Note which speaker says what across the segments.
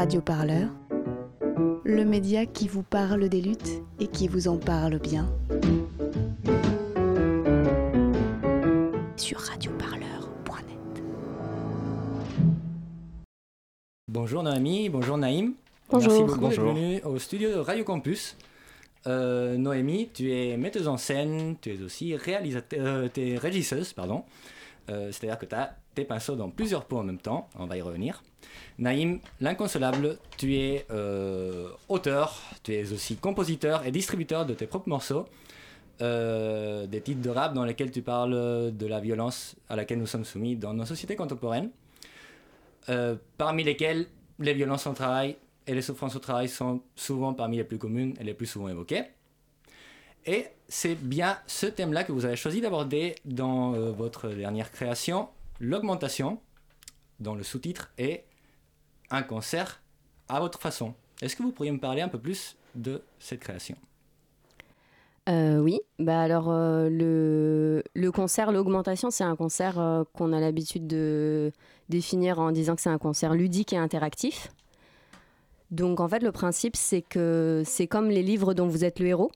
Speaker 1: Radio Parleur, le média qui vous parle des luttes et qui vous en parle bien. Sur radioparleur.net.
Speaker 2: Bonjour Noémie, bonjour Naïm.
Speaker 3: Bonjour.
Speaker 2: Merci beaucoup
Speaker 3: Bonjour.
Speaker 2: d'être venu au studio de Radio Campus. Euh, Noémie, tu es metteuse en scène, tu es aussi réalisateur, euh, tu es régisseuse, pardon. Euh, C'est-à-dire que tu as tes pinceaux dans plusieurs pots en même temps, on va y revenir. Naïm, l'inconsolable, tu es euh, auteur, tu es aussi compositeur et distributeur de tes propres morceaux, euh, des titres de rap dans lesquels tu parles de la violence à laquelle nous sommes soumis dans nos sociétés contemporaines, euh, parmi lesquelles les violences au travail et les souffrances au travail sont souvent parmi les plus communes et les plus souvent évoquées. Et c'est bien ce thème-là que vous avez choisi d'aborder dans votre dernière création, l'augmentation, dont le sous-titre est un concert à votre façon. Est-ce que vous pourriez me parler un peu plus de cette création?
Speaker 3: Euh, oui, bah alors euh, le, le concert, l'augmentation, c'est un concert euh, qu'on a l'habitude de définir en disant que c'est un concert ludique et interactif. Donc en fait, le principe, c'est que c'est comme les livres dont vous êtes le héros.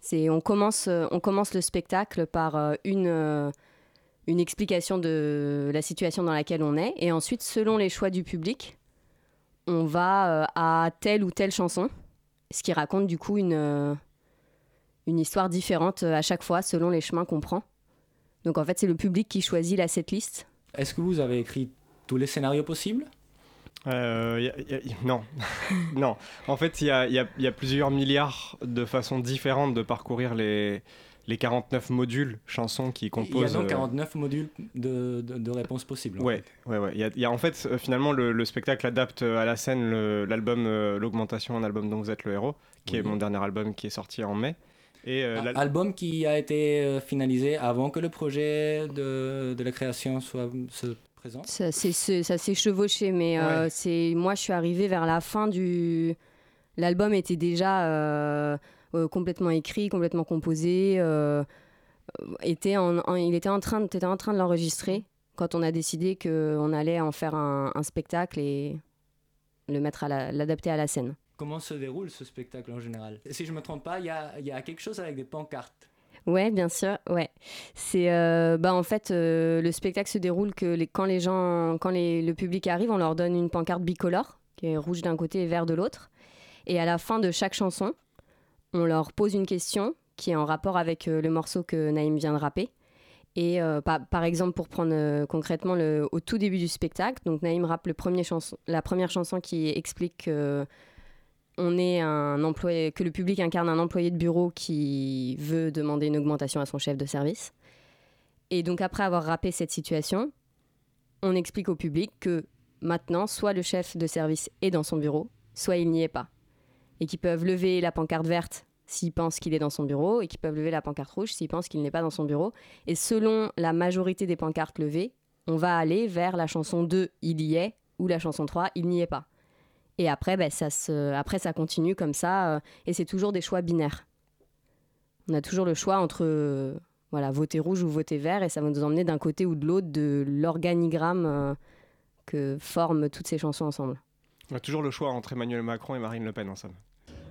Speaker 3: C'est on commence, on commence le spectacle par une, une explication de la situation dans laquelle on est, et ensuite, selon les choix du public, on va euh, à telle ou telle chanson, ce qui raconte du coup une euh, une histoire différente euh, à chaque fois selon les chemins qu'on prend. Donc en fait, c'est le public qui choisit la setlist.
Speaker 2: Est-ce que vous avez écrit tous les scénarios possibles?
Speaker 4: Euh, y a- y a- y- non, non. En fait, il y a, il y a- il y a plusieurs milliards de façons différentes de parcourir les, les 49 modules chansons qui
Speaker 2: Il y a
Speaker 4: composent.
Speaker 2: donc
Speaker 4: euh,
Speaker 2: 49 modules de, de- de réponses possibles.
Speaker 4: Ouais, ouais, ouais. Il y a, il y a- en fait, euh, finalement, le, le spectacle adapte euh, à la scène l'album euh, L'Augmentation, un album dont vous êtes le héros, qui est mon dernier album qui est sorti en mai. Et euh,
Speaker 2: album qui a été euh, finalisé avant que le projet de, de la création soit se présente.
Speaker 3: Ça s'est chevauché, mais euh,
Speaker 4: Ouais.
Speaker 3: c'est moi je suis arrivée vers la fin du. L'album était déjà euh, euh, complètement écrit, complètement composé. euh, euh, était en, en- il était en train, de- t'étais en train de l'enregistrer quand on a décidé qu'on allait en faire un, un spectacle et le mettre à la- l'adapter à la scène.
Speaker 2: Comment se déroule ce spectacle en général? Si je ne me trompe pas, il y a, il y a quelque chose avec des pancartes.
Speaker 3: Ouais, bien sûr, ouais. C'est euh, bah en fait euh, le spectacle se déroule que les, quand les gens quand les- le public arrive, on leur donne une pancarte bicolore qui est rouge d'un côté et vert de l'autre. Et à la fin de chaque chanson, on leur pose une question qui est en rapport avec euh, le morceau que Naïm vient de rapper. Et euh, par, exemple, pour prendre euh, concrètement le, au tout début du spectacle, donc Naïm rappe le premier la première chanson qui explique que on est un employé, que le public incarne un employé de bureau qui veut demander une augmentation à son chef de service. Et donc après avoir rappé cette situation, on explique au public que maintenant, soit le chef de service est dans son bureau, soit il n'y est pas. Et qu'ils peuvent lever la pancarte verte s'ils pensent qu'il est dans son bureau, et qu'ils peuvent lever la pancarte rouge s'ils pensent qu'il n'est pas dans son bureau. Et selon la majorité des pancartes levées, on va aller vers la chanson 2, il y est, ou la chanson 3, il n'y est pas. Et après, ben, ça, après, ça continue comme ça, euh, et c'est toujours des choix binaires. On a toujours le choix entre euh, voilà, voter rouge ou voter vert, et ça va nous emmener d'un côté ou de l'autre de l'organigramme euh, que forment toutes ces chansons ensemble.
Speaker 4: On a toujours le choix entre Emmanuel Macron et Marine Le Pen, en somme.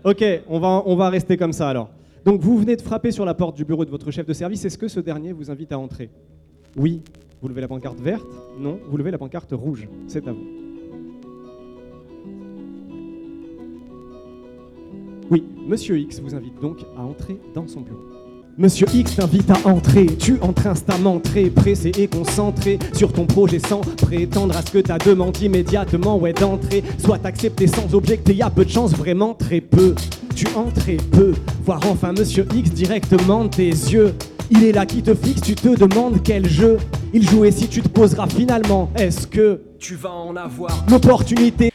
Speaker 5: Ok, on va, on va rester comme ça alors. Donc vous venez de frapper sur la porte du bureau de votre chef de service. Est-ce que ce dernier vous invite à entrer? Oui, vous levez la pancarte verte? Non, vous levez la pancarte rouge. C'est à vous. Oui, Monsieur X vous invite donc à entrer dans son bureau. Monsieur X t'invite à entrer, tu entres instamment très pressé et concentré sur ton projet sans prétendre à ce que t'as demandé immédiatement, ouais d'entrer, soit accepté sans objecter, y a peu de chance, vraiment très peu. Tu entres très peu, voir enfin Monsieur X directement de tes yeux. Il est là qui te fixe, tu te demandes quel jeu il joue et si tu te poseras finalement, est-ce que tu vas en avoir. l'opportunité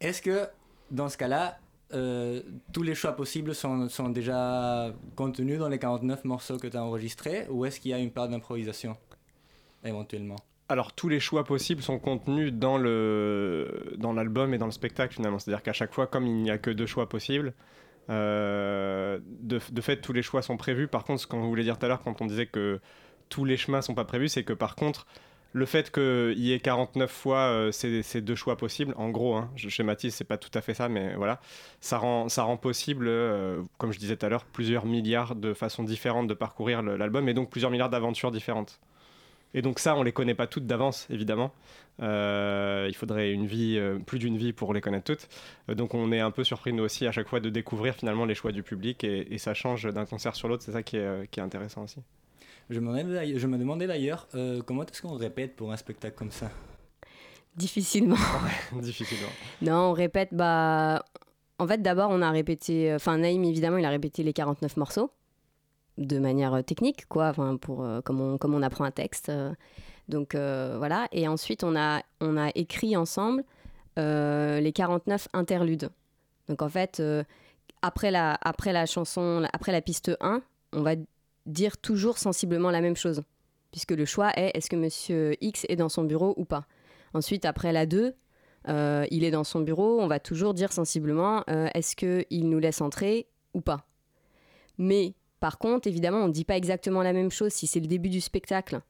Speaker 2: Est-ce que dans ce cas-là, euh, tous les choix possibles sont, déjà contenus dans les 49 morceaux que tu as enregistrés ou est-ce qu'il y a une part d'improvisation éventuellement?
Speaker 4: Alors tous les choix possibles sont contenus dans le dans l'album et dans le spectacle finalement. C'est-à-dire qu'à chaque fois, comme il n'y a que deux choix possibles, euh, de, fait tous les choix sont prévus. Par contre, ce qu'on voulait dire tout à l'heure quand on disait que tous les chemins sont pas prévus, c'est que par contre le fait qu'il y ait 49 fois euh, ces, deux choix possibles, en gros, hein, je schématise, c'est pas tout à fait ça, mais voilà, ça rend, possible, euh, comme je disais tout à l'heure, plusieurs milliards de façons différentes de parcourir l'album et donc plusieurs milliards d'aventures différentes. Et donc ça, on les connaît pas toutes d'avance, évidemment. Euh, il faudrait une vie, plus d'une vie pour les connaître toutes. Donc on est un peu surpris nous aussi à chaque fois de découvrir finalement les choix du public et, ça change d'un concert sur l'autre. C'est ça qui est, qui est intéressant aussi.
Speaker 2: Je me demandais d'ailleurs- je me demandais d'ailleurs euh, comment est-ce qu'on répète pour un spectacle comme ça?
Speaker 3: Difficilement.
Speaker 4: Difficilement.
Speaker 3: Non, on répète, bah. En fait, d'abord, on a répété. Enfin, Naïm, évidemment, il a répété les 49 morceaux de manière euh, technique, quoi, enfin, pour, euh, comme, on, comme on apprend un texte. euh. donc, euh, voilà. Et ensuite, on a, on a écrit ensemble euh, les 49 interludes. Donc, en fait, euh, après, la, après la chanson, après la piste 1, on va dire toujours sensiblement la même chose. Puisque le choix est est-ce que monsieur X est dans son bureau ou pas Ensuite, après la 2, euh, il est dans son bureau, on va toujours dire sensiblement euh, est-ce qu'il nous laisse entrer ou pas. Mais par contre, évidemment, on ne dit pas exactement la même chose si c'est le début du spectacle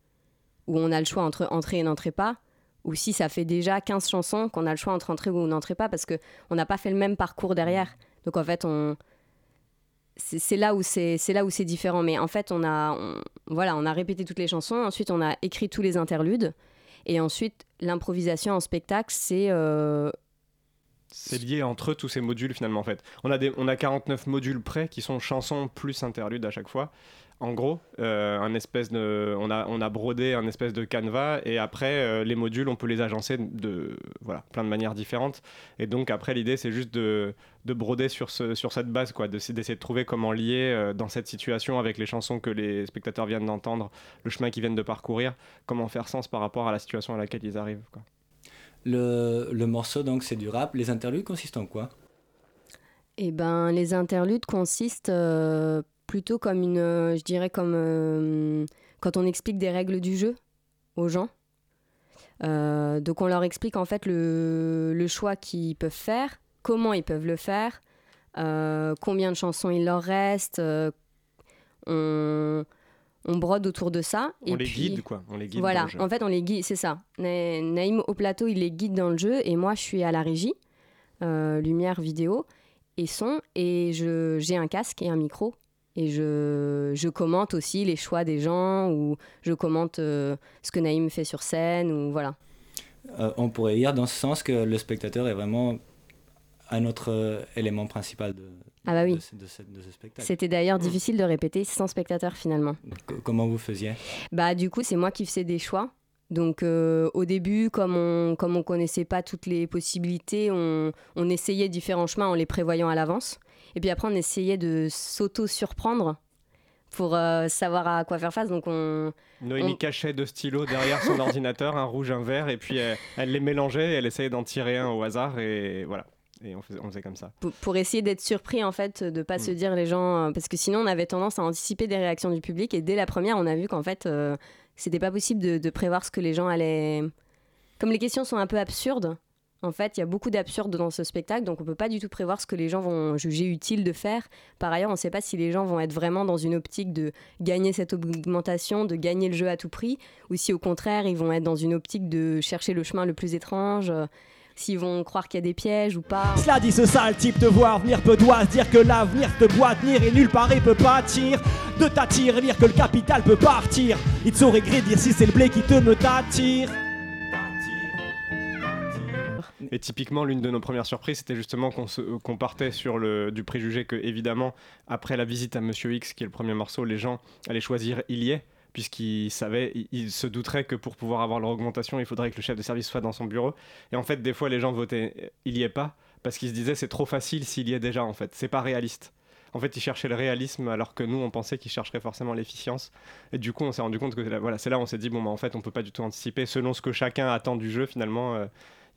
Speaker 3: où on a le choix entre entrer et n'entrer pas, ou si ça fait déjà 15 chansons qu'on a le choix entre entrer ou n'entrer pas parce qu'on n'a pas fait le même parcours derrière. Donc en fait, on c'est là où c'est là où c'est différent. Mais en fait on a voilà on a répété toutes les chansons ensuite on a écrit tous les interludes et ensuite l'improvisation en spectacle c'est euh,
Speaker 4: C'est lié entre tous ces modules finalement en fait. On a, on a 49 modules prêts qui sont chansons plus interludes à chaque fois. En gros, euh, un espèce de, on, a, on a brodé un espèce de canevas et après euh, les modules on peut les agencer de voilà, plein de manières différentes. Et donc après l'idée c'est juste de, de broder sur, ce, sur cette base, quoi, de- d'essayer de trouver comment lier euh, dans cette situation avec les chansons que les spectateurs viennent d'entendre, le chemin qu'ils viennent de parcourir, comment faire sens par rapport à la situation à laquelle ils arrivent. Quoi.
Speaker 2: Le, morceau, donc, c'est du rap. Les interludes consistent en quoi?
Speaker 3: Eh ben, les interludes consistent euh, plutôt comme une, euh, je dirais comme euh, quand on explique des règles du jeu aux gens. Donc on leur explique en fait le, le choix qu'ils peuvent faire, comment ils peuvent le faire, combien de chansons il leur reste. on, on brode autour de ça.
Speaker 4: On
Speaker 3: et
Speaker 4: les
Speaker 3: puis-
Speaker 4: guide, quoi. On les guide dans
Speaker 3: voilà,
Speaker 4: le jeu.
Speaker 3: en fait, on les guide, c'est ça. Na- Naïm au plateau, il les guide dans le jeu et moi, je suis à la régie, euh, lumière, vidéo et son. Et je, j'ai un casque et un micro. Et je, je commente aussi les choix des gens ou je commente euh, ce que Naïm fait sur scène ou voilà.
Speaker 2: Euh, On pourrait dire dans ce sens que le spectateur est vraiment un autre euh, élément principal de,
Speaker 3: Ah bah oui.
Speaker 2: de, ce, de ce- de ce spectacle.
Speaker 3: C'était d'ailleurs difficile de répéter sans spectateur finalement.
Speaker 2: C- Comment vous faisiez?
Speaker 3: Bah du coup, c'est moi qui faisais des choix. Donc euh, au début, comme on comme on connaissait pas toutes les possibilités, on, on essayait différents chemins en les prévoyant à l'avance. Et puis après, on essayait de s'auto-surprendre pour euh, savoir à quoi faire face. Donc on
Speaker 4: Noémie
Speaker 3: On-
Speaker 4: cachait deux stylos derrière son ordinateur, un rouge, un vert, et puis elle, elle les mélangeait, et elle essayait d'en tirer un au hasard, et voilà. Et on faisait, on faisait comme ça.
Speaker 3: pour, pour essayer d'être surpris en fait, de pas
Speaker 4: Mm.
Speaker 3: se dire les gens, euh, parce que sinon on avait tendance à anticiper des réactions du public. Et dès la première, on a vu qu'en fait, euh, c'était pas possible de, de prévoir ce que les gens allaient. Comme les questions sont un peu absurdes. En fait, il y a beaucoup d'absurdes dans ce spectacle, donc on peut pas du tout prévoir ce que les gens vont juger utile de faire. Par ailleurs, on ne sait pas si les gens vont être vraiment dans une optique de gagner cette augmentation, de gagner le jeu à tout prix, ou si au contraire, ils vont être dans une optique de chercher le chemin le plus étrange, euh, s'ils vont croire qu'il y a des pièges ou pas.
Speaker 5: Cela dit, ce sale type te voir venir peut doit se dire que l'avenir te doit tenir et nulle part il peut pâtir de t'attirer, dire que le capital peut partir. Il te saurait gré dire si c'est le blé qui te me t'attire.
Speaker 4: Et typiquement, l'une de nos premières surprises, c'était justement qu'on se- qu'on partait sur le, du préjugé que, évidemment, après la visite à Monsieur X, qui est le premier morceau, les gens allaient choisir Il y est, puisqu'ils savaient, ils, ils se douteraient que pour pouvoir avoir leur augmentation, il faudrait que le chef de service soit dans son bureau. Et en fait, des fois, les gens votaient euh, Il y est pas, parce qu'ils se disaient c'est trop facile s'il y est déjà, en fait. C'est pas réaliste. En fait, ils cherchaient le réalisme alors que nous, on pensait qu'ils chercheraient forcément l'efficience. Et du coup, on s'est rendu compte que là, voilà, c'est là où on s'est dit bon, bah, en fait, on peut pas du tout anticiper. Selon ce que chacun attend du jeu, finalement, euh,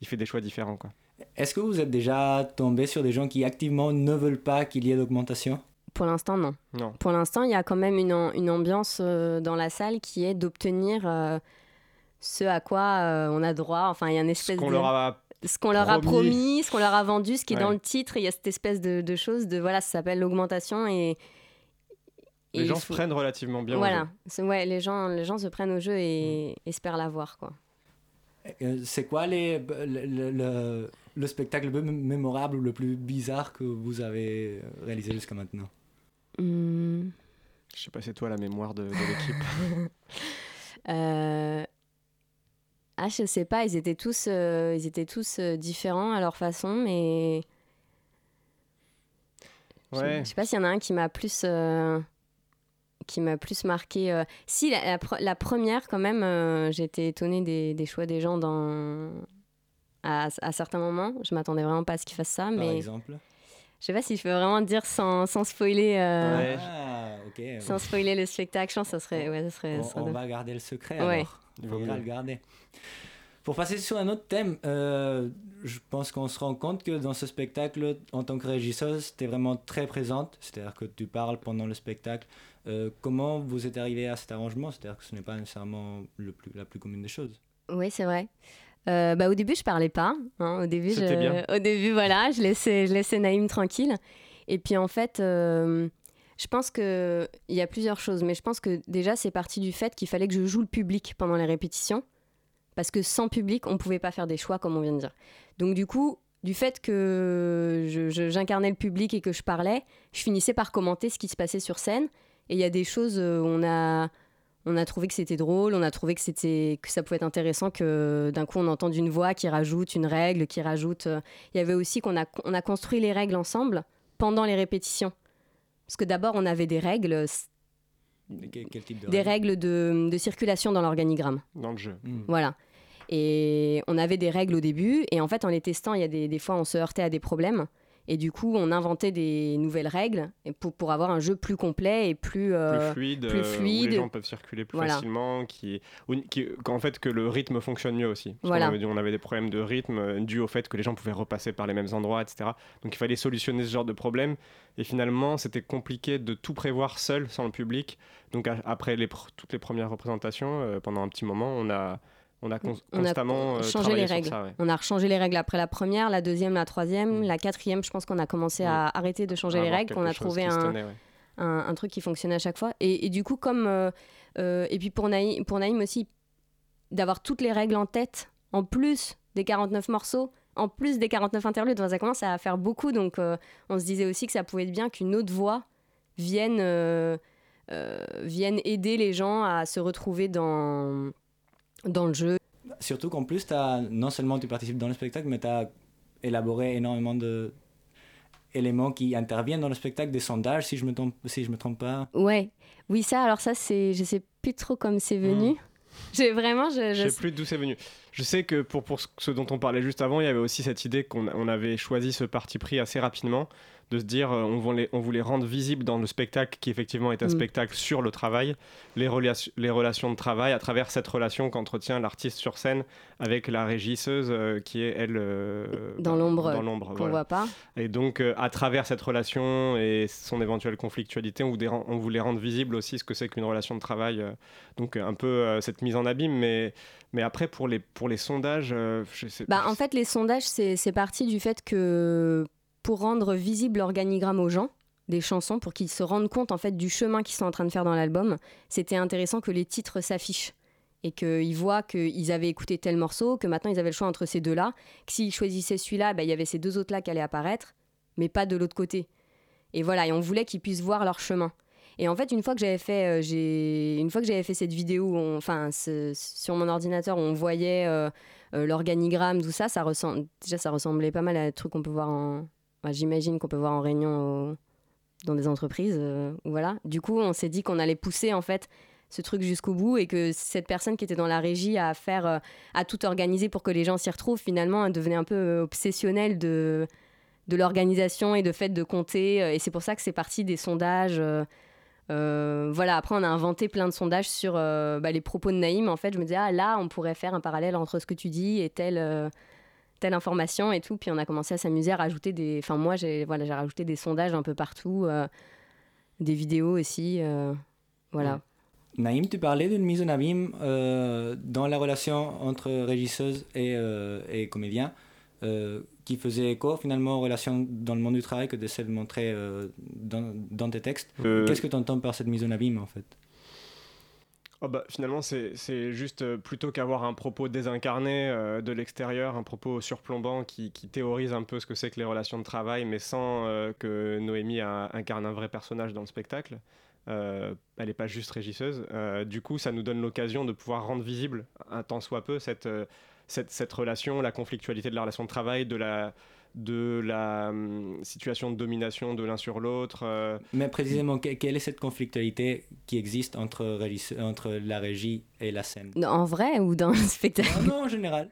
Speaker 4: il fait des choix différents. Quoi.
Speaker 2: Est-ce que vous êtes déjà tombé sur des gens qui activement ne veulent pas qu'il y ait d'augmentation?
Speaker 3: Pour l'instant, non.
Speaker 4: Non.
Speaker 3: Pour l'instant, il y a quand même une, am- une ambiance euh, dans la salle qui est d'obtenir euh, ce à quoi euh, on a droit. Enfin, il y a une
Speaker 4: Ce
Speaker 3: espèce
Speaker 4: qu'on
Speaker 3: de...
Speaker 4: leur a
Speaker 3: ce qu'on leur a
Speaker 4: promis.
Speaker 3: ce qu'on leur a vendu, ce qui est dans le titre. Il y a cette espèce de, de chose de voilà, ça s'appelle l'augmentation et
Speaker 4: Les gens se prennent relativement bien. au
Speaker 3: Voilà,
Speaker 4: jeu.
Speaker 3: Ouais, les gens, les gens se prennent au jeu et
Speaker 4: Mm.
Speaker 3: espèrent l'avoir, quoi.
Speaker 2: C'est quoi les, le, le- le- le spectacle le plus mémorable ou le plus bizarre que vous avez réalisé jusqu'à maintenant?
Speaker 3: Hmm,
Speaker 4: Je sais pas, c'est toi la mémoire de, de l'équipe.
Speaker 3: euh, Ah, je sais pas, ils étaient tous, euh, ils étaient tous euh, différents à leur façon, mais je-
Speaker 4: Ouais.
Speaker 3: je sais pas s'il y en a un qui m'a plus, euh, qui m'a plus marqué. euh. Si la, la pre- la première, quand même, euh, été étonnée des, des choix des gens dans à, à certains moments. Je m'attendais vraiment pas à ce qu'ils fassent ça,
Speaker 2: Par
Speaker 3: mais
Speaker 2: exemple
Speaker 3: je sais pas si je peux vraiment dire sans, sans spoiler. euh,
Speaker 4: Ouais.
Speaker 2: Ah.
Speaker 3: Sans spoiler le spectacle, je pense que ça serait. Ouais, ça serait,
Speaker 2: On,
Speaker 3: ça
Speaker 2: on
Speaker 3: doit-
Speaker 2: va garder le secret
Speaker 3: Ouais.
Speaker 2: alors.
Speaker 4: Il mieux.
Speaker 2: le garder. Pour passer sur un autre thème, euh, je pense qu'on se rend compte que dans ce spectacle, en tant que régisseuse, tu es vraiment très présente, c'est-à-dire que tu parles pendant le spectacle. Euh, comment vous êtes arrivé à cet arrangement? C'est-à-dire que ce n'est pas nécessairement le plus, la plus commune des choses.
Speaker 3: Oui, c'est vrai. Euh, bah, au début, je parlais pas. hein. Au début, je...
Speaker 4: bien.
Speaker 3: au début, voilà, je laissais, je laissais Naïm tranquille. Et puis en fait, euh, je pense que il y a plusieurs choses, mais je pense que déjà c'est parti du fait qu'il fallait que je joue le public pendant les répétitions, parce que sans public, on pouvait pas faire des choix comme on vient de dire. Donc du coup, du fait que j'incarnais le public et que je parlais, je finissais par commenter ce qui se passait sur scène. Et il y a des choses euh, où on a on a trouvé que c'était drôle, on a trouvé que c'était que ça pouvait être intéressant que d'un coup on entende une voix qui rajoute une règle, qui rajoute. euh, Il y avait aussi qu'on a on a construit les règles ensemble pendant les répétitions. Parce que d'abord on avait des règles,
Speaker 2: quel type de
Speaker 3: des règles de, de circulation dans l'organigramme.
Speaker 4: Dans le jeu.
Speaker 2: Hmm.
Speaker 3: Voilà. Et on avait des règles au début, et en fait, en les testant, il y a des, des fois, on se heurtait à des problèmes. Et du coup, on inventait des nouvelles règles pour, pour avoir un jeu plus complet et plus. euh,
Speaker 4: plus fluide,
Speaker 3: plus
Speaker 4: euh, où
Speaker 3: fluide.
Speaker 4: les gens peuvent circuler plus
Speaker 3: Voilà.
Speaker 4: facilement, qui, qu'en fait que le rythme fonctionne mieux aussi. Parce
Speaker 3: Voilà.
Speaker 4: qu'on avait, on avait des problèmes de rythme euh, dus au fait que les gens pouvaient repasser par les mêmes endroits, etc. Donc il fallait solutionner ce genre de problème. Et finalement, c'était compliqué de tout prévoir seul, sans le public. Donc a- après les toutes les premières représentations, euh, pendant un petit moment, on a, on a cons-
Speaker 3: On a
Speaker 4: constamment euh,
Speaker 3: changé les règles.
Speaker 4: ça, ouais.
Speaker 3: On a rechangé les règles après la première, la deuxième, la troisième,
Speaker 4: Mm.
Speaker 3: la quatrième. Je pense qu'on a commencé à arrêter de changer les règles, qu'on a trouvé un,
Speaker 4: tenait, ouais.
Speaker 3: un, un truc qui fonctionnait à chaque fois. Et, et du coup, comme. euh, euh, et puis pour Naïm, pour Naïm aussi, d'avoir toutes les règles en tête, en plus des 49 morceaux, en plus des 49 interludes, ça commence à faire beaucoup. Donc euh, on se disait aussi que ça pouvait être bien qu'une autre voix vienne, vienne aider les gens à se retrouver dans, dans le jeu.
Speaker 2: Surtout qu'en plus, as, non seulement tu participes dans le spectacle, mais tu as élaboré énormément de éléments qui interviennent dans le spectacle, des sondages, si je me trompe, si je me trompe pas.
Speaker 3: Ouais, oui, ça, alors ça, c'est. Je sais plus trop comme c'est venu. J'ai vraiment. Je,
Speaker 4: Je
Speaker 3: je-
Speaker 4: sais plus d'où c'est venu. Je sais que pour, pour ce- ce dont on parlait juste avant, il y avait aussi cette idée qu'on on avait choisi ce parti pris assez rapidement, de se dire euh, on, voulait, on voulait rendre visible dans le spectacle, qui effectivement est un
Speaker 3: Mm.
Speaker 4: spectacle sur le travail, les, relations les relations de travail à travers cette relation qu'entretient l'artiste sur scène avec la régisseuse euh, qui est elle euh,
Speaker 3: Dans
Speaker 4: bah,
Speaker 3: l'ombre,
Speaker 4: dans l'ombre,
Speaker 3: qu'on
Speaker 4: voilà.
Speaker 3: voit pas.
Speaker 4: Et donc, euh, à travers cette relation et son éventuelle conflictualité, on voulait, on voulait rendre visible aussi ce que c'est qu'une relation de travail. donc, un peu cette mise en abîme. Mais, mais après, pour les, pour les sondages, euh, je sais
Speaker 3: Bah, en fait, les sondages, c'est parti du fait que pour rendre visible l'organigramme aux gens des chansons, pour qu'ils se rendent compte en fait du chemin qu'ils sont en train de faire dans l'album, c'était intéressant que les titres s'affichent et qu'ils voient qu'ils avaient écouté tel morceau, que maintenant ils avaient le choix entre ces deux-là, que s'ils choisissaient celui-là, bah, il y avait ces deux autres-là qui allaient apparaître, mais pas de l'autre côté. Et voilà, et on voulait qu'ils puissent voir leur chemin. Et en fait, une fois que j'avais fait, euh, fait cette vidéo, enfin, sur mon ordinateur, on voyait euh, euh, l'organigramme, tout ça, déjà, ça ressemblait pas mal à des trucs qu'on peut voir en, enfin, j'imagine qu'on peut voir en réunion au- dans des entreprises, euh, voilà. Du coup, on s'est dit qu'on allait pousser en fait ce truc jusqu'au bout et que cette personne qui était dans la régie à faire, euh, à tout organiser pour que les gens s'y retrouvent, finalement, elle devenait un peu euh, obsessionnelle de de l'organisation et de fait de compter. euh, Et c'est pour ça que c'est parti des sondages. euh, euh, voilà, après on a inventé plein de sondages sur euh, bah, les propos de Naïm. En fait, je me disais, ah là, on pourrait faire un parallèle entre ce que tu dis et euh, telle information et tout. Puis on a commencé à s'amuser à rajouter des. Enfin, moi, j'ai voilà, j'ai rajouté des sondages un peu partout, euh, des vidéos aussi. euh, voilà.
Speaker 2: Naïm, tu parlais d'une mise en abîme euh, dans la relation entre régisseuse et, euh, et comédien. qui faisait écho finalement aux relations dans le monde du travail que tu essaies de montrer dans, dans, tes textes. Qu'est-ce que tu entends par cette mise en abîme en fait?
Speaker 4: Oh bah, finalement, c'est juste euh, plutôt qu'avoir un propos désincarné euh, de l'extérieur, un propos surplombant qui, qui, théorise un peu ce que c'est que les relations de travail, mais sans euh, que Noémie incarne un vrai personnage dans le spectacle. elle n'est pas juste régisseuse. du coup, ça nous donne l'occasion de pouvoir rendre visible, un tant soit peu, cette, cette, cette relation, la conflictualité de la relation de travail, de la, de la hum, situation de domination de l'un sur l'autre. Euh.
Speaker 2: Mais précisément, quelle est cette conflictualité qui existe entre, entre la régie et la scène?
Speaker 3: En vrai ou dans le spectacle?
Speaker 2: Non, en général.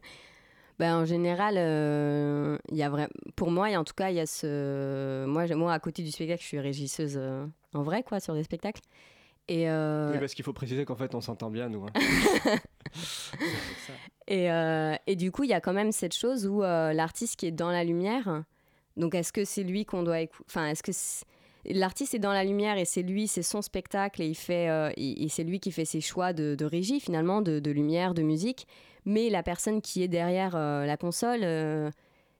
Speaker 3: Ben, en général, euh, y a vrai... pour moi, en tout cas, il y a ce. Moi, moi, à côté du spectacle, je suis régisseuse euh, en vrai, quoi, sur des spectacles.
Speaker 4: Et euh, Oui, parce qu'il faut préciser qu'en fait, on s'entend bien, nous. Hein.
Speaker 3: et, euh, et, du coup, il y a quand même cette chose où euh, l'artiste qui est dans la lumière, donc est-ce que c'est lui qu'on doit écouter Enfin, est-ce que l'artiste est dans la lumière et c'est lui, c'est son spectacle et, il fait, et, c'est lui qui fait ses choix de, de régie, finalement, de, de, lumière, de musique. Mais la personne qui est derrière la console,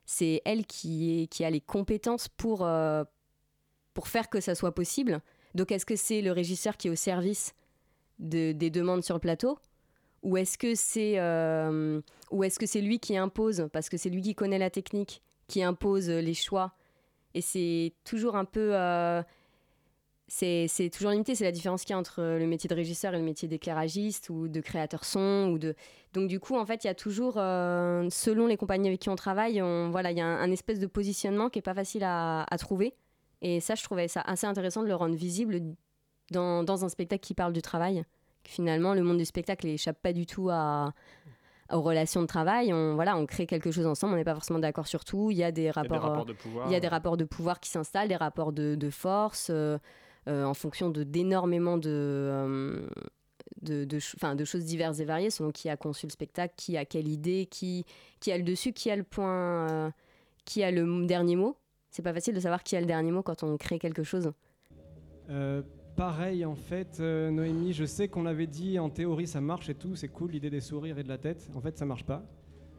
Speaker 3: c'est elle qui, est, qui a les compétences pour, pour faire que ça soit possible. Donc est-ce que c'est le régisseur qui est au service des demandes sur le plateau? Ou est-ce que c'est euh, est-ce lui qui impose parce que c'est lui qui connaît la technique qui impose les choix? Et c'est toujours un peu euh, c'est toujours limité c'est la différence qu'il y a entre le métier de régisseur et le métier d'éclairagiste ou de créateur son ou de donc du coup en fait il y a toujours euh, selon les compagnies avec qui on travaille voilà il y a un, espèce de positionnement qui est pas facile à trouver et ça, je trouvais ça assez intéressant de le rendre visible dans, dans un spectacle qui parle du travail. Finalement, le monde du spectacle n'échappe pas du tout à, aux relations de travail. On, voilà, on crée quelque chose ensemble, on n'est pas forcément d'accord sur tout. Il y a des rapports,
Speaker 4: de pouvoir.
Speaker 3: Il y a des rapports de pouvoir qui s'installent, des rapports de, de force, euh, euh, en fonction d'énormément de, euh, de, de, de, choses diverses et variées, selon qui a conçu le spectacle, qui a quelle idée, qui, qui a le dessus, qui a le point, qui a le dernier mot c'est pas facile de savoir qui a le dernier mot quand on crée quelque chose.
Speaker 5: Euh, pareil en fait, euh, Noémie, je sais qu'on avait dit en théorie ça marche et tout, c'est cool l'idée des sourires et de la tête. En fait, ça marche pas.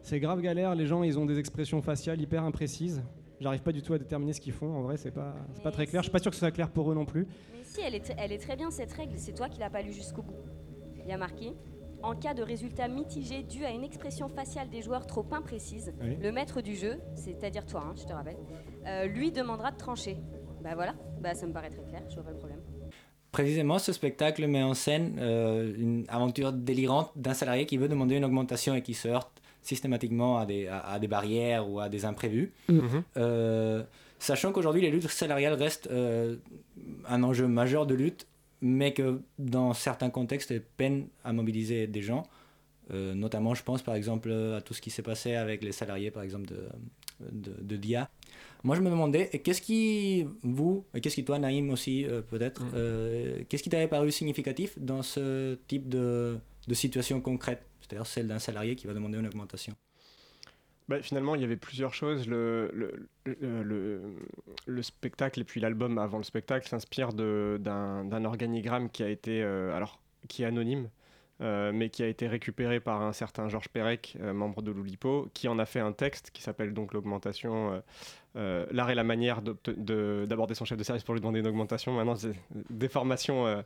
Speaker 5: C'est grave galère, les gens ils ont des expressions faciales hyper imprécises. J'arrive pas du tout à déterminer ce qu'ils font. En vrai, c'est pas, c'est pas très clair. Je suis pas sûr que ce soit clair pour eux non plus.
Speaker 3: Mais si, elle est, elle est très bien cette règle. C'est toi qui l'as pas lu jusqu'au bout. Il y a marqué en cas de résultat mitigé dû à une expression faciale des joueurs trop imprécise, le maître du jeu, c'est-à-dire toi, hein, je te rappelle, euh, lui demandera de trancher. Bah voilà, bah ça me paraît très clair, je vois pas le problème.
Speaker 2: Précisément, ce spectacle met en scène euh, une aventure délirante d'un salarié qui veut demander une augmentation et qui se heurte systématiquement à des, à, des barrières ou à des imprévus. Mhm. Euh, sachant qu'aujourd'hui, les luttes salariales restent un enjeu majeur de lutte mais que dans certains contextes, elle peine à mobiliser des gens. Euh, notamment, je pense par exemple à tout ce qui s'est passé avec les salariés, par exemple, de, de, DIA. Moi, je me demandais, qu'est-ce qui, vous, et qu'est-ce qui toi, Naïm aussi, euh, peut-être, mm. euh, qu'est-ce qui t'avait paru significatif dans ce type de, de situation concrète, c'est-à-dire celle d'un salarié qui va demander une augmentation
Speaker 4: bah, finalement, il y avait plusieurs choses. Le, le, le, le spectacle et puis l'album avant le spectacle s'inspire d'un organigramme qui a été, euh, alors, qui est anonyme, euh, mais qui a été récupéré par un certain Georges Perec, euh, membre de l'Oulipo, qui en a fait un texte qui s'appelle donc l'augmentation, l'art et la manière d'aborder son chef de service pour lui demander une augmentation. Maintenant, c'est des formations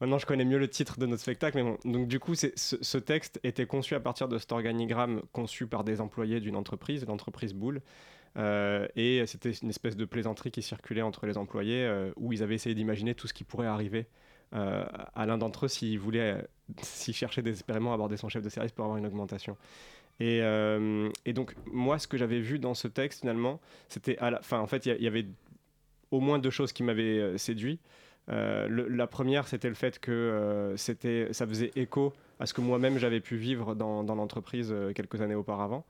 Speaker 4: Maintenant, je connais mieux le titre de notre spectacle, mais donc du coup, ce, texte était conçu à partir de cet organigramme conçu par des employés d'une entreprise, l'entreprise Boule. Euh, et c'était une espèce de plaisanterie qui circulait entre les employés euh, où ils avaient essayé d'imaginer tout ce qui pourrait arriver euh, à l'un d'entre eux s'il voulait, s'il cherchait désespérément à aborder son chef de service pour avoir une augmentation. Et, donc, moi, ce que j'avais vu dans ce texte, finalement, c'était à en fait, il y, avait au moins deux choses qui m'avaient séduit. Euh, la première, c'était le fait que euh, c'était, ça faisait écho à ce que moi-même j'avais pu vivre dans, l'entreprise euh, quelques années auparavant.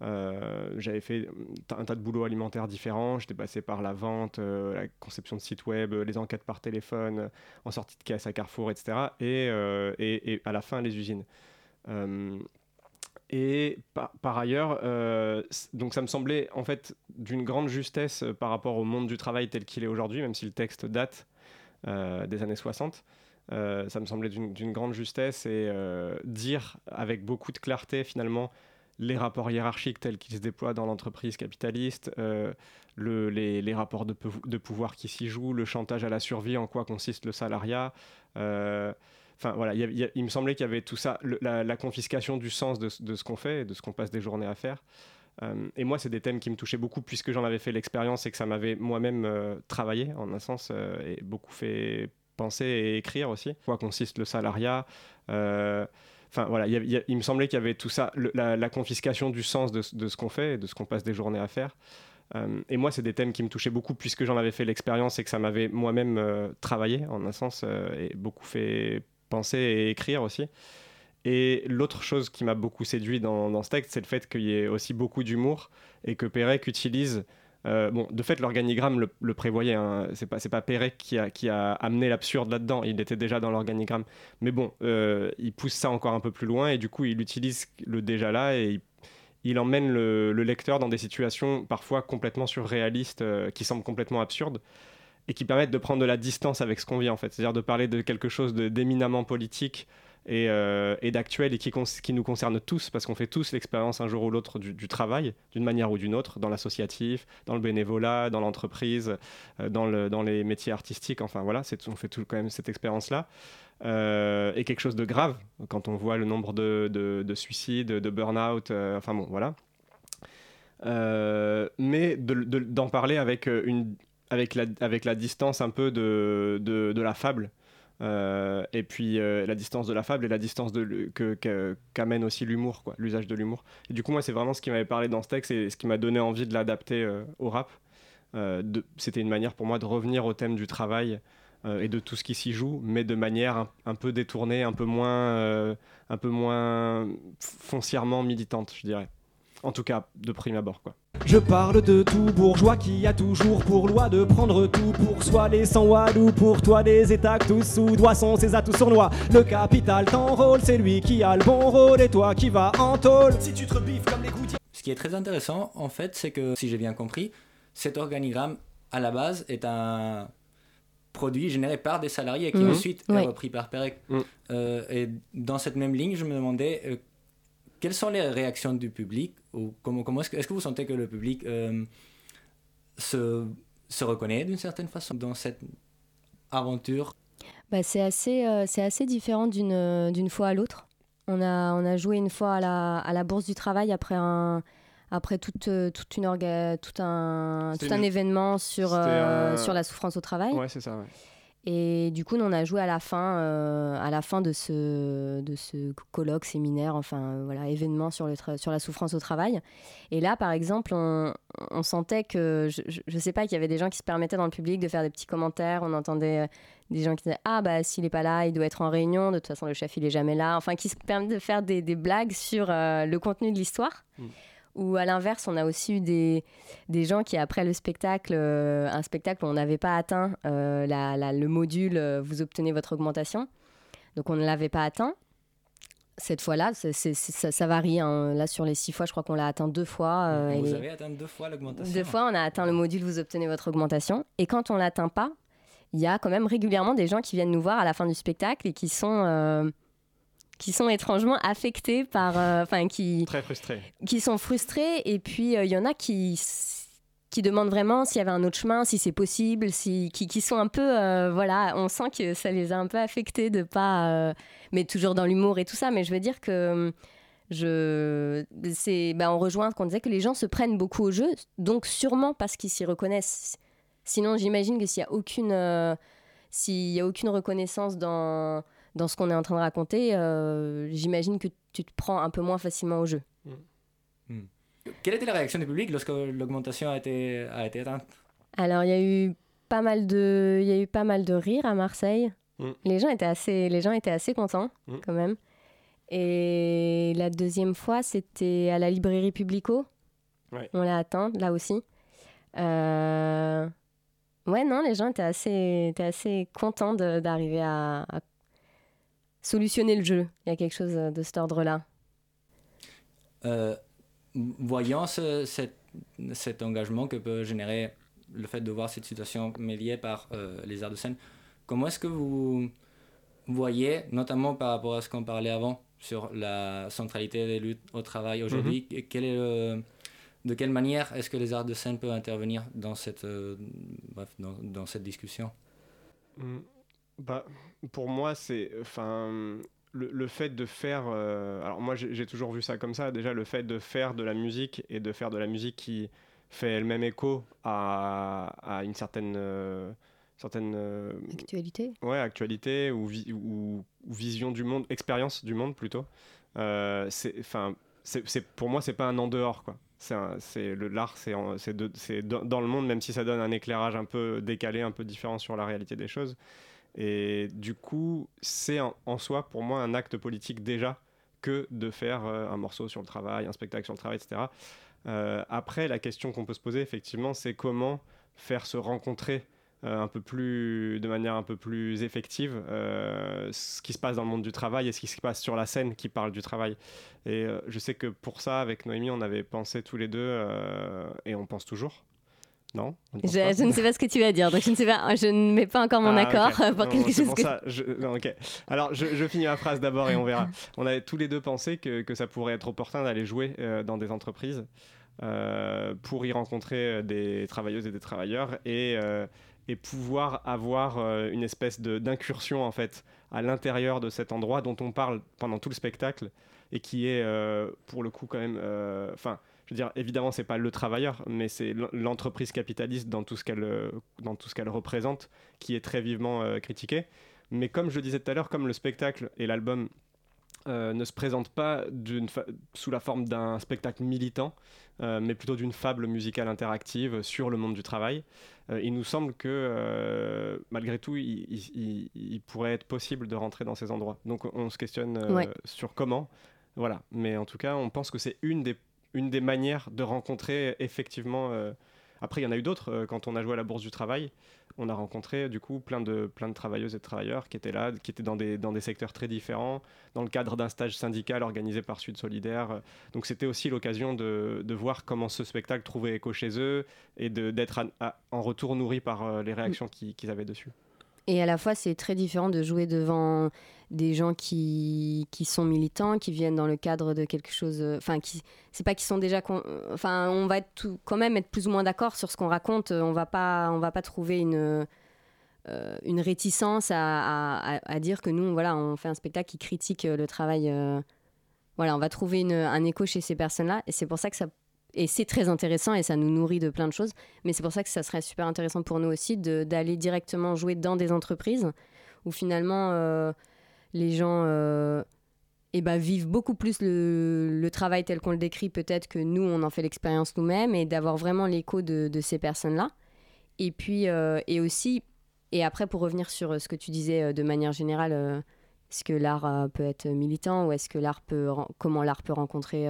Speaker 4: j'avais fait un tas de boulots alimentaires différents. J'étais passé par la vente, la conception de sites web, les enquêtes par téléphone, en sortie de caisse à Carrefour, etc. Et, à la fin, les usines. et par, par ailleurs, donc ça me semblait en fait d'une grande justesse par rapport au monde du travail tel qu'il est aujourd'hui, même si le texte date des années 60. Euh, ça me semblait d'une grande justesse et euh, dire avec beaucoup de clarté finalement les rapports hiérarchiques tels qu'ils se déploient dans l'entreprise capitaliste, le, les, rapports de, de pouvoir qui s'y jouent, le chantage à la survie, en quoi consiste le salariat. Enfin voilà, il me semblait qu'il y avait tout ça, la, confiscation du sens de, ce qu'on fait et de ce qu'on passe des journées à faire. Euh, et moi, c'est des thèmes qui me touchaient beaucoup puisque j'en avais fait l'expérience et que ça m'avait moi-même euh, travaillé en un sens euh, et beaucoup fait penser et écrire aussi. Quoi consiste le salariat Enfin voilà, il me semblait qu'il y avait tout ça, la, confiscation du sens de, ce qu'on fait et de ce qu'on passe des journées à faire. et moi, c'est des thèmes qui me touchaient beaucoup puisque j'en avais fait l'expérience et que ça m'avait moi-même travaillé en un sens et beaucoup fait penser et écrire aussi. Et l'autre chose qui m'a beaucoup séduit dans, dans ce texte, c'est le fait qu'il y ait aussi beaucoup d'humour et que Pérec utilise. Euh, bon, de fait, l'organigramme le, prévoyait. Hein. C'est pas, pas Pérec qui a, qui a amené l'absurde là-dedans. Il était déjà dans l'organigramme. Mais bon, euh, il pousse ça encore un peu plus loin et du coup, il utilise le déjà là et il, emmène le, lecteur dans des situations parfois complètement surréalistes euh, qui semblent complètement absurdes et qui permettent de prendre de la distance avec ce qu'on vit en fait. C'est-à-dire de parler de quelque chose d'éminemment politique et, euh, et d'actuel et qui, nous concerne tous, parce qu'on fait tous l'expérience un jour ou l'autre du, travail, d'une manière ou d'une autre, dans l'associatif, dans le bénévolat, dans l'entreprise, euh, dans, le, dans les métiers artistiques, enfin voilà, on fait tout quand même cette expérience-là. Euh, et quelque chose de grave quand on voit le nombre de, de, suicides, de burn-out, enfin bon, voilà. mais d'en parler avec la, distance un peu de la fable. Euh, et puis euh, la distance de la fable et la distance de, que, qu'amène aussi l'humour, l'usage de l'humour. Du coup, moi, c'est vraiment ce qui m'avait parlé dans ce texte et ce qui m'a donné envie de l'adapter euh, au rap. c'était une manière pour moi de revenir au thème du travail et de tout ce qui s'y joue, mais de manière un, un peu détournée, un peu moins, un peu moins foncièrement militante, je dirais. En tout cas, de prime abord, quoi.
Speaker 5: Je parle de tout bourgeois qui a toujours pour loi de prendre tout pour soi les sans ou pour toi des états tous sous doigts sont ses atouts sournois. Le capital t'enrôle, c'est lui qui a le bon rôle et toi qui vas en tôle. Si tu te rebiffes comme les gouttières.
Speaker 2: Ce qui est très intéressant, en fait, c'est que, si j'ai bien compris, cet organigramme, à la base, est un produit généré par des salariés qui mmh. ensuite est repris par Perec. Mmh. Euh, et dans cette même ligne, je me demandais euh, quelles sont les réactions du public ou comment, comment est-ce, que, est-ce que vous sentez que le public euh, se, se reconnaît d'une certaine façon dans cette aventure?
Speaker 3: Bah, c'est, assez, euh, c'est assez différent d'une, d'une fois à l'autre. On a, on a joué une fois à la, à la Bourse du Travail après un, après toute, toute une orga, tout un, tout un événement sur, euh, sur la souffrance au travail.
Speaker 4: Ouais, c'est ça. Ouais.
Speaker 3: Et du coup, on a joué à la fin, euh, à la fin de ce, colloque, séminaire, enfin euh, voilà, événement sur, le sur la souffrance au travail. Et là, par exemple, on, sentait que, je ne sais pas, qu'il y avait des gens qui se permettaient dans le public de faire des petits commentaires. On entendait euh, des gens qui disaient Ah, bah s'il n'est pas là, il doit être en réunion. De toute façon, le chef, il est jamais là. Enfin, qui se permettent de faire des, des blagues sur le contenu de l'histoire. Mm. Ou à l'inverse, on a aussi eu des, des gens qui, après le spectacle, euh, un spectacle où on n'avait pas atteint euh, la, le module euh, Vous obtenez votre augmentation. Donc on ne l'avait pas atteint. Cette fois-là, ça, ça, varie. Hein. Là, sur les six fois, je crois qu'on l'a atteint deux fois.
Speaker 2: Vous avez atteint deux fois l'augmentation
Speaker 3: Deux fois, on a atteint le module Vous obtenez votre augmentation. Et quand on ne l'atteint pas, il y a quand même régulièrement des gens qui viennent nous voir à la fin du spectacle et qui sont qui sont étrangement affectés par, euh, enfin qui
Speaker 4: très frustrés,
Speaker 3: qui sont frustrés. Et puis euh, il y en a qui qui demandent vraiment s'il y avait un autre chemin, si c'est possible, si qui, qui, sont un peu euh, voilà, on sent que ça les a un peu affectés de pas mais toujours dans l'humour et tout ça, mais je veux dire que je c'est ben on rejoint qu'on disait que les gens se prennent beaucoup au jeu, donc sûrement parce qu'ils s'y reconnaissent. Sinon, j'imagine que s'il y a aucune s'il y a aucune reconnaissance dans dans ce qu'on est en train de raconter, euh, j'imagine que tu te prends un peu moins facilement au jeu. Mm.
Speaker 2: Mm. Quelle était la réaction du public lorsque l'augmentation a été, a été atteinte
Speaker 3: Alors, il y a eu pas mal de, il y a eu pas mal de rires à Marseille. Mm. Les gens étaient assez, les gens étaient assez contents quand même. Et la deuxième fois, c'était à la librairie Publico. On l'a atteint là aussi. Euh... Ouais, non, les gens étaient assez, étaient assez contents d'arriver à, à, solutionner le jeu. Il y a quelque chose euh, de cet ordre-là.
Speaker 2: Euh, voyant cet, engagement que peut générer le fait de voir cette situation mêlée par euh, les arts de scène, comment est-ce que vous voyez, notamment par rapport à ce qu'on parlait avant, sur la centralité des luttes au travail aujourd'hui. Quel est le de quelle manière est-ce que les arts de scène peuvent intervenir dans cette, euh, bref, dans, dans, cette discussion?
Speaker 4: Hmm. bah, Pour moi, c'est. Enfin. Le, le, fait de faire. Euh, alors, moi, j'ai toujours vu ça comme ça. Déjà, le fait de faire de la musique et de faire de la musique qui fait elle-même écho à, à, une certaine. Euh, certaine
Speaker 3: actualité
Speaker 4: ouais actualité ou, ou, ou, vision du monde expérience du monde plutôt c'est enfin c'est pour moi c'est pas un en dehors quoi c'est l'art c'est dans le monde même si ça donne un éclairage un peu décalé un peu différent sur la réalité des choses et du coup c'est en, soi pour moi un acte politique déjà que de faire euh, un morceau sur le travail un spectacle sur le travail etc euh, après la question qu'on peut se poser effectivement c'est comment faire se rencontrer euh, un peu plus, de manière un peu plus effective ce qui se passe dans le monde du travail et ce qui se passe sur la scène qui parle du travail. Et je sais que pour ça, avec Noémie, on avait pensé tous les deux et on pense toujours. Non
Speaker 3: je, je, ne sais pas ce que tu vas dire, donc je ne sais pas, je ne mets pas encore mon ah, accord pour quelque chose.
Speaker 4: Pour ça, je, Alors je, je, finis ma phrase d'abord et on verra. On avait tous les deux pensé que, que ça pourrait être opportun d'aller jouer dans des entreprises pour y rencontrer des travailleuses et des travailleurs et, et pouvoir avoir euh, une espèce d'incursion en fait à l'intérieur de cet endroit dont on parle pendant tout le spectacle et qui est euh, pour le coup quand même euh, enfin je veux dire évidemment c'est pas le travailleur mais c'est l'entreprise capitaliste dans tout ce qu'elle dans tout ce qu'elle représente qui est très vivement critiquée mais comme je le disais tout à l'heure comme le spectacle et l'album ne se présentent pas sous la forme d'un spectacle militant, mais plutôt d'une fable musicale interactive sur le monde du travail. Euh, il nous semble que euh, malgré tout, il, pourrait être possible de rentrer dans ces endroits. Donc on se questionne euh, sur comment. Voilà. Mais en tout cas, on pense que c'est une des, une des manières de rencontrer effectivement. Après, il y en a eu d'autres. quand on a joué à la Bourse du Travail, on a rencontré du coup plein de, plein de travailleuses et de travailleurs qui étaient là, qui étaient dans des, dans des secteurs très différents, dans le cadre d'un stage syndical organisé par Sud Solidaire. Donc c'était aussi l'occasion de, de, voir comment ce spectacle trouvait écho chez eux et d'être en retour nourri par euh, les réactions qu'ils avaient dessus.
Speaker 3: Et à la fois, c'est très différent de jouer devant des gens qui, qui sont militants, qui viennent dans le cadre de quelque chose. Euh, enfin, c'est pas qu'ils sont déjà. Enfin, on va être tout, quand même être plus ou moins d'accord sur ce qu'on raconte. On va pas, on va pas trouver une. Euh, une réticence à, à, dire que nous, voilà, on fait un spectacle qui critique le travail. Euh, voilà, on va trouver une, un écho chez ces personnes-là, et c'est pour ça que ça et c'est très intéressant et ça nous nourrit de plein de choses. Mais c'est pour ça que ça serait super intéressant pour nous aussi d'aller directement jouer dans des entreprises où finalement euh, les gens euh, eh ben, vivent beaucoup plus le, travail tel qu'on le décrit peut-être que nous, on en fait l'expérience nous-mêmes et d'avoir vraiment l'écho de, ces personnes-là. Et puis, euh, et aussi, et après pour revenir sur ce que tu disais de manière générale, est-ce que l'art peut être militant ou est-ce que l'art peut, comment l'art peut rencontrer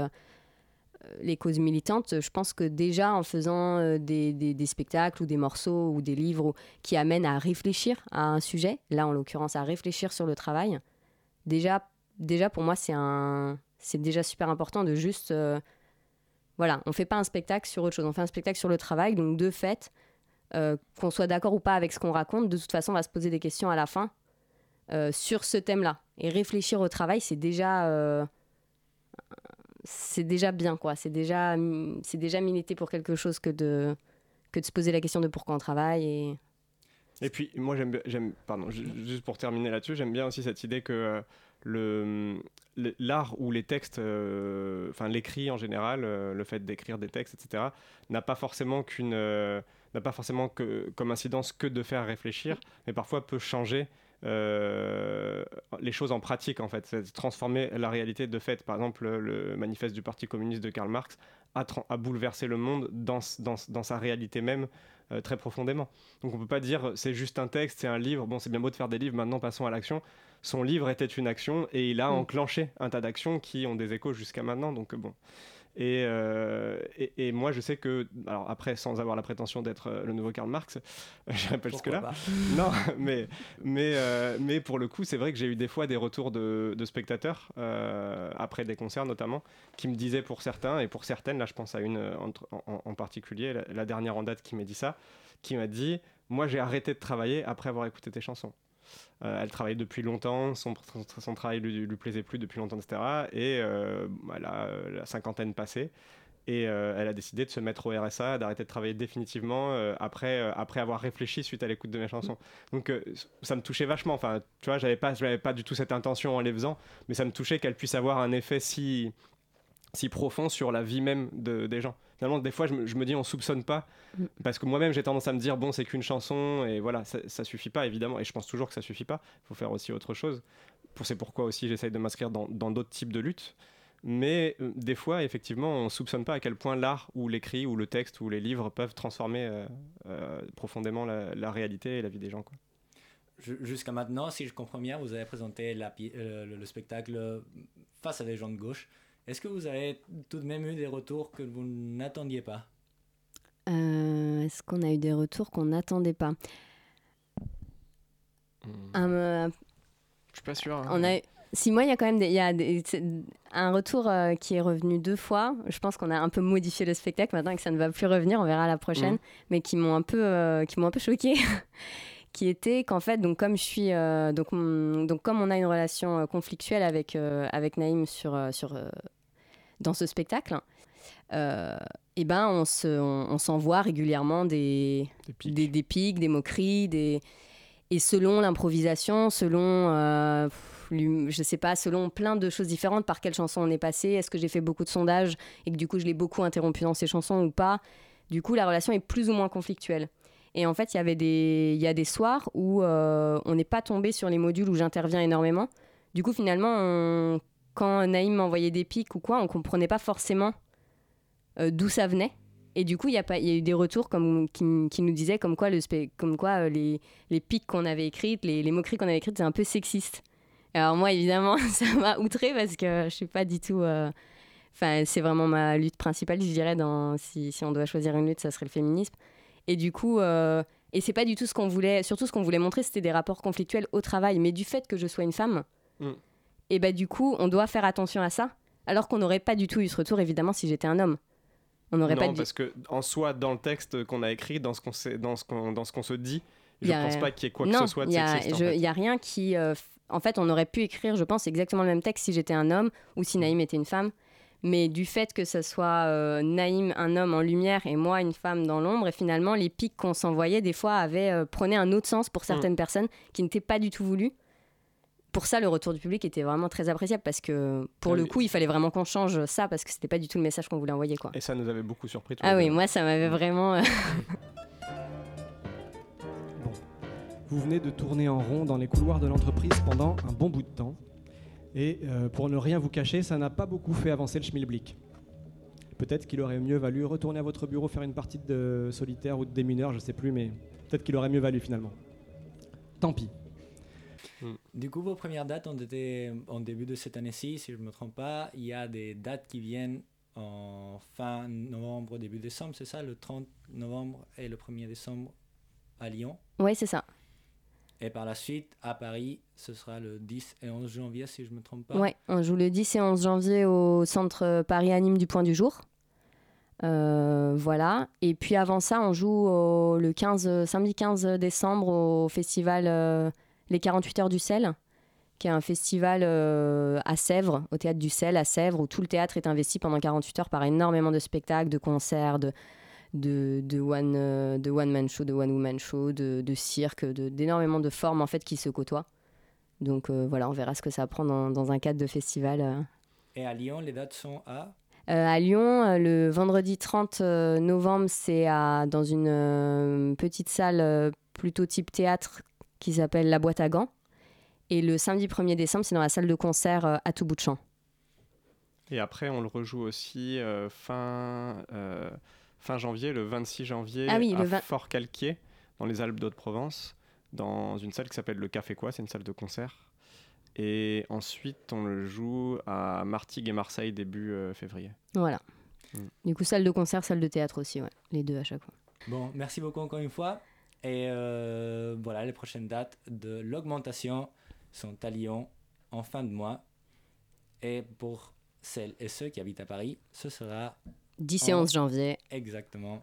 Speaker 3: les causes militantes, je pense que déjà en faisant euh, des, spectacles ou des morceaux ou des livres qui amènent à réfléchir à un sujet, là en l'occurrence à réfléchir sur le travail, déjà, déjà pour moi c'est un, c'est déjà super important de juste, euh, voilà, on fait pas un spectacle sur autre chose, on fait un spectacle sur le travail, donc de fait, euh, qu'on soit d'accord ou pas avec ce qu'on raconte, de toute façon on va se poser des questions à la fin sur ce thème-là. Et réfléchir au travail, c'est déjà c'est déjà bien, quoi. C'est déjà, c'est déjà militer pour quelque chose que de, que de se poser la question de pourquoi on travaille. Et,
Speaker 4: et puis, moi, j'aime, pardon, juste pour terminer là-dessus, j'aime bien aussi cette idée que euh, le, l'art ou les textes, euh, enfin l'écrit en général, euh, le fait d'écrire des textes, etc., n'a pas forcément qu'une, n'a pas forcément que, comme incidence que de faire réfléchir, mais parfois peut changer euh, les choses en pratique en fait, c'est transformer la réalité de fait. Par exemple, le manifeste du Parti communiste de Karl Marx a, a bouleversé le monde dans, dans, dans sa réalité même euh, très profondément. Donc on peut pas dire c'est juste un texte, c'est un livre, bon c'est bien beau de faire des livres, maintenant passons à l'action. Son livre était une action et il a mm. enclenché un tas d'actions qui ont des échos jusqu'à maintenant. Donc bon, euh, et, et, moi, je sais que, alors après, sans avoir la prétention d'être euh, le nouveau Karl Marx, je pas jusque-là. Non, mais, mais, euh, mais pour le coup, c'est vrai que j'ai eu des fois des retours de, de spectateurs, après des concerts notamment, qui me disaient pour certains, et pour certaines, là je pense à une en, en, particulier, la, dernière en date qui m'a dit ça, qui m'a dit Moi j'ai arrêté de travailler après avoir écouté tes chansons. Euh, elle travaillait depuis longtemps, son, travail lui, lui plaisait plus depuis longtemps, etc. Et euh, euh, la cinquantaine passée. Et euh, elle a décidé de se mettre au RSA, d'arrêter de travailler définitivement après, après avoir réfléchi suite à l'écoute de mes chansons. Donc ça me touchait vachement. Enfin, tu vois, j'avais pas, j'avais pas du tout cette intention en les faisant, mais ça me touchait qu'elle puisse avoir un effet si, si profond sur la vie même de, des gens. Finalement, des fois, je me, je me dis, on soupçonne pas,
Speaker 3: Mm.
Speaker 4: parce que moi-même, j'ai tendance à me dire, bon, c'est qu'une chanson, et voilà, ça, ça suffit pas, évidemment. Et je pense toujours que ça suffit pas. Il faut faire aussi autre chose. Pour, c'est pourquoi aussi j'essaye de m'inscrire dans d'autres types de luttes. Mais euh, des fois, effectivement, on soupçonne pas à quel point l'art ou l'écrit ou le texte ou les livres peuvent transformer euh, euh, profondément la, la réalité et la vie des gens. Quoi.
Speaker 2: Jusqu'à maintenant, si je comprends bien, vous avez présenté la pi- euh, le, le spectacle face à des gens de gauche. Est-ce que vous avez tout de même eu des retours que vous n'attendiez pas?
Speaker 3: Euh, Est-ce qu'on a eu des retours qu'on n'attendait pas? Un, euh,
Speaker 4: Je suis pas sûr. hein.
Speaker 3: on a, si moi, il y a quand même des, il y a des- c'est- un retour euh, qui est revenu deux fois. Je pense qu'on a un peu modifié le spectacle maintenant et que ça ne va plus revenir. On verra la prochaine,
Speaker 4: Mhm.
Speaker 3: mais qui m'ont un peu, euh, qui m'ont un peu choqué. qui était qu'en fait, donc comme je suis, euh, donc, on- donc comme on a une relation euh, conflictuelle avec euh, avec Naïm sur euh, sur euh, dans ce spectacle. euh, et ben on se on, on s'envoie régulièrement des,
Speaker 4: Des pics.
Speaker 3: des, des pics, des moqueries, des... et selon l'improvisation, selon, euh, je sais pas, selon plein de choses différentes, par quelle chanson on est passé, est-ce que j'ai fait beaucoup de sondages et que du coup je l'ai beaucoup interrompu dans ces chansons ou pas, du coup la relation est plus ou moins conflictuelle. Et en fait, il y avait des, il y a des soirs où euh, on n'est pas tombé sur les modules où j'interviens énormément. Du coup, finalement, on- quand Naïm m'envoyait des pics ou quoi, on comprenait pas forcément euh, d'où ça venait. Et du coup, il y, y a eu des retours comme, qui, nous disaient comme quoi, le, comme quoi euh, les, les pics qu'on avait écrites, les, moqueries qu'on avait écrites, c'est un peu sexiste. Alors moi, évidemment, ça m'a outré parce que je suis pas du tout... euh, Enfin, c'est vraiment ma lutte principale, je dirais, dans, si, si on doit choisir une lutte, ça serait le féminisme. Et du coup... et c'est pas du tout ce qu'on voulait... Surtout, ce qu'on voulait montrer, c'était des rapports conflictuels au travail. Mais du fait que je sois une femme,
Speaker 4: Mm.
Speaker 3: Et bah du coup, on doit faire attention à ça. Alors qu'on n'aurait pas du tout eu ce retour, évidemment, si j'étais un homme. On n'aurait pas
Speaker 4: Non, parce que en soi, dans le texte qu'on a écrit, dans ce qu'on dans ce qu'on dans ce qu'on se dit, je
Speaker 3: a-
Speaker 4: pense pas qu'il y ait quoi que
Speaker 3: non,
Speaker 4: ce soit de
Speaker 3: il y a-
Speaker 4: sexiste. en
Speaker 3: je-
Speaker 4: fait.
Speaker 3: il y a rien qui. euh, en fait, on aurait pu écrire, je pense, exactement le même texte si j'étais un homme ou si Naïm était une femme. Mais du fait que ce soit euh, Naïm, un homme en lumière, et moi, une femme dans l'ombre, et finalement, les pics qu'on s'envoyait, des fois, avaient, euh, prenaient un autre sens pour certaines
Speaker 4: Mm.
Speaker 3: personnes qui n'étaient pas du tout voulues. Pour ça, le retour du public était vraiment très appréciable parce que, pour
Speaker 4: Ah
Speaker 3: le
Speaker 4: oui.
Speaker 3: coup, il fallait vraiment qu'on change ça parce que c'était pas du tout le message qu'on voulait envoyer. Quoi.
Speaker 4: Et ça nous avait beaucoup surpris.
Speaker 3: Ah oui, moi, ça m'avait vraiment. euh,
Speaker 5: Bon. Vous venez de tourner en rond dans les couloirs de l'entreprise pendant un bon bout de temps. Et euh, pour ne rien vous cacher, ça n'a pas beaucoup fait avancer le schmilblick. Peut-être qu'il aurait mieux valu retourner à votre bureau faire une partie de solitaire ou de démineur, je sais plus, mais peut-être qu'il aurait mieux valu finalement. Tant pis.
Speaker 2: Du coup, vos premières dates ont été en début de cette année-ci, si je ne me trompe pas. Il y a des dates qui viennent en fin novembre, début décembre, c'est ça? Le 30 novembre et le 1er décembre à Lyon.
Speaker 3: Ouais, c'est ça.
Speaker 2: Et par la suite, à Paris, ce sera le 10 et 11 janvier, si je ne me trompe pas.
Speaker 3: Ouais, on joue le 10 et 11 janvier au centre Paris Anime du Point du Jour. Euh, voilà. Et puis avant ça, on joue au- le 15, euh, samedi 15 décembre au festival euh, Les 48 Heures du Sel, qui est un festival euh, à Sèvres, au théâtre du Sel à Sèvres, où tout le théâtre est investi pendant 48 heures par énormément de spectacles, de concerts, de, de, de one, euh, de one man show, de one woman show, de, de cirque, d'énormément de formes en fait qui se côtoient. Donc euh, voilà, on verra ce que ça prend dans, dans un cadre de festival. euh.
Speaker 2: Et à Lyon, les dates sont à?
Speaker 3: Euh, à Lyon, le vendredi 30 euh, novembre, c'est dans une petite salle plutôt type théâtre qui s'appelle La Boîte à Gants. Et le samedi 1er décembre, c'est dans la salle de concert euh, à tout bout de champ.
Speaker 4: Et après, on le rejoue aussi euh, fin, euh, fin janvier, le 26 janvier,
Speaker 3: Ah oui,
Speaker 4: à Fort-Calquier, dans les Alpes d'Haute-Provence, dans une salle qui s'appelle le Café Quoi, c'est une salle de concert. Et ensuite, on le joue à Martigues et Marseille début euh, février.
Speaker 3: Voilà.
Speaker 4: Mm.
Speaker 3: Du coup, salle de concert, salle de théâtre aussi, ouais. les deux à chaque fois.
Speaker 2: Bon, merci beaucoup encore une fois. Et euh, voilà, les prochaines dates de l'augmentation sont à Lyon en fin de mois. Et pour celles et ceux qui habitent à Paris, ce sera
Speaker 3: 10 et 11 janvier.
Speaker 2: Exactement.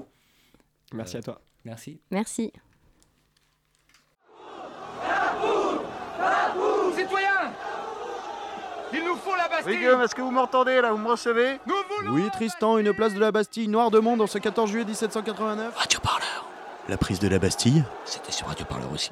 Speaker 4: Merci à euh, toi.
Speaker 2: Merci.
Speaker 3: Merci.
Speaker 6: Citoyens Il nous faut la Bastille
Speaker 7: oui, est-ce que vous m'entendez là? Vous me recevez?
Speaker 6: Nous
Speaker 8: Oui, Tristan, une place de la Bastille, noire de monde, en ce 14 juillet 1789.
Speaker 9: Radio la prise de la Bastille C'était sur Radio Parleur aussi.